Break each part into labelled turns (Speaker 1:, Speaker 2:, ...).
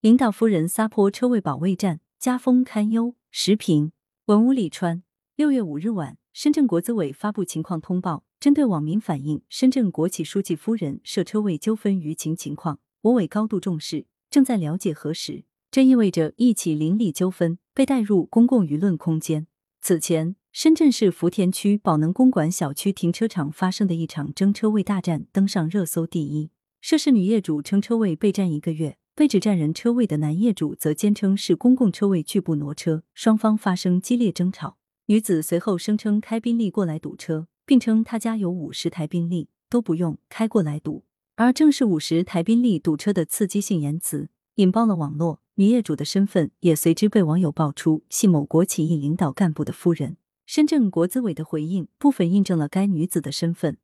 Speaker 1: 领导夫人撒泼车位保卫战，家风堪忧。时评：文武里川。六月五日晚，深圳国资委发布情况通报，针对网民反映深圳国企书记夫人涉车位纠纷舆情情况，我委高度重视，正在了解核实。这意味着一起邻里纠纷被带入公共舆论空间。此前，深圳市福田区宝能公馆小区停车场发生的一场争车位大战登上热搜第一。涉事女业主称车位被占一个月。被指占人车位的男业主则坚称是公共车位拒不挪车，双方发生激烈争吵。女子随后声称开宾利过来堵车，并称她家有五十台宾利都不用开过来堵。而正是五十台宾利堵车的刺激性言辞引爆了网络，女业主的身份也随之被网友爆出系某国企一领导干部的夫人。深圳国资委的回应部分印证了该女子的身份。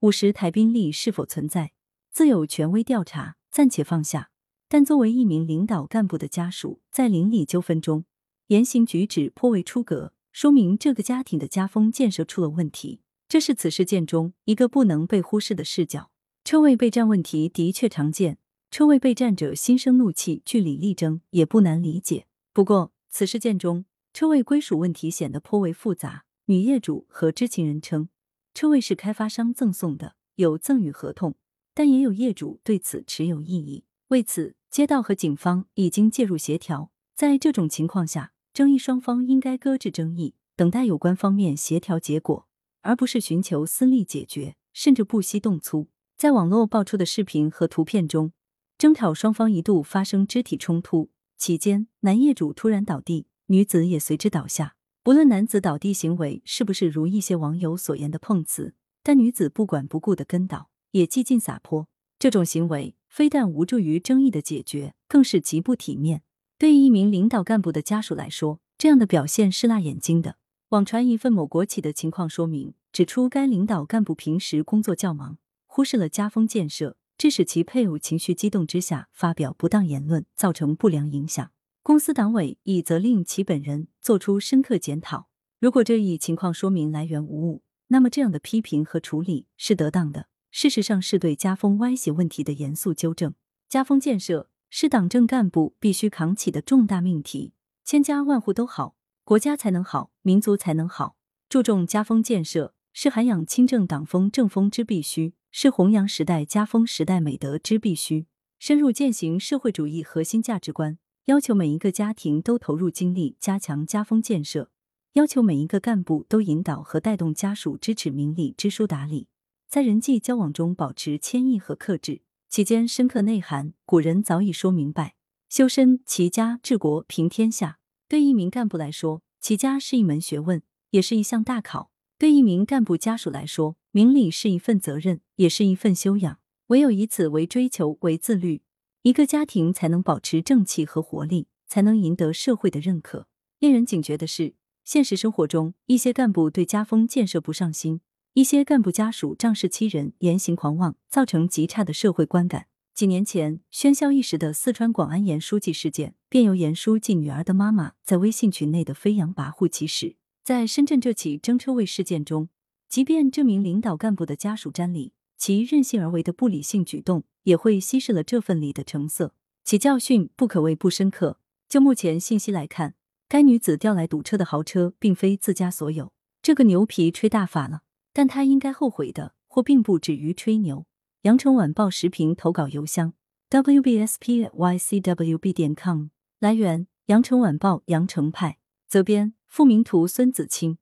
Speaker 1: 五十台宾利是否存在，自有权威调查，暂且放下。但作为一名领导干部的家属，在邻里纠纷中言行举止颇为出格，说明这个家庭的家风建设出了问题。这是此事件中一个不能被忽视的视角。车位被占问题的确常见，车位被占者心生怒气，据理力争也不难理解。不过，此事件中车位归属问题显得颇为复杂。女业主和知情人称，车位是开发商赠送的，有赠与合同，但也有业主对此持有异议。为此，街道和警方已经介入协调。在这种情况下，争议双方应该搁置争议，等待有关方面协调结果，而不是寻求私利解决，甚至不惜动粗。在网络爆出的视频和图片中，争吵双方一度发生肢体冲突，期间男业主突然倒地，女子也随之倒下。不论男子倒地行为是不是如一些网友所言的碰瓷，但女子不管不顾的跟倒，也几近撒泼，这种行为。非但无助于争议的解决，更是极不体面。对于一名领导干部的家属来说，这样的表现是辣眼睛的。网传一份某国企的情况说明，指出该领导干部平时工作较忙，忽视了家风建设，致使其配偶情绪激动之下发表不当言论，造成不良影响。公司党委已责令其本人作出深刻检讨。如果这一情况说明来源无误，那么这样的批评和处理是得当的。事实上，是对家风歪斜问题的严肃纠正。家风建设是党政干部必须扛起的重大命题。千家万户都好，国家才能好，民族才能好。注重家风建设是涵养清正党风政风之必须，是弘扬时代家风时代美德之必须。深入践行社会主义核心价值观，要求每一个家庭都投入精力加强家风建设，要求每一个干部都引导和带动家属支持明理、知书达理。在人际交往中保持谦抑和克制，其间深刻内涵，古人早已说明白：修身齐家治国平天下。对一名干部来说，齐家是一门学问，也是一项大考；对一名干部家属来说，明理是一份责任，也是一份修养。唯有以此为追求、为自律，一个家庭才能保持正气和活力，才能赢得社会的认可。令人警觉的是，现实生活中一些干部对家风建设不上心。一些干部家属仗势欺人、言行狂妄，造成极差的社会观感。几年前喧嚣一时的四川广安严书记事件，便由严书记女儿的妈妈在微信群内的飞扬跋扈起始。在深圳这起争车位事件中，即便这名领导干部的家属沾理，其任性而为的不理性举动也会稀释了这份礼的成色。其教训不可谓不深刻。就目前信息来看，该女子调来堵车的豪车并非自家所有，这个牛皮吹大发了。但他应该后悔的，或并不止于吹牛。羊城晚报时评投稿邮箱：wbspycwb 点 com。来源：羊城晚报羊城派。责编：付明图，孙子清。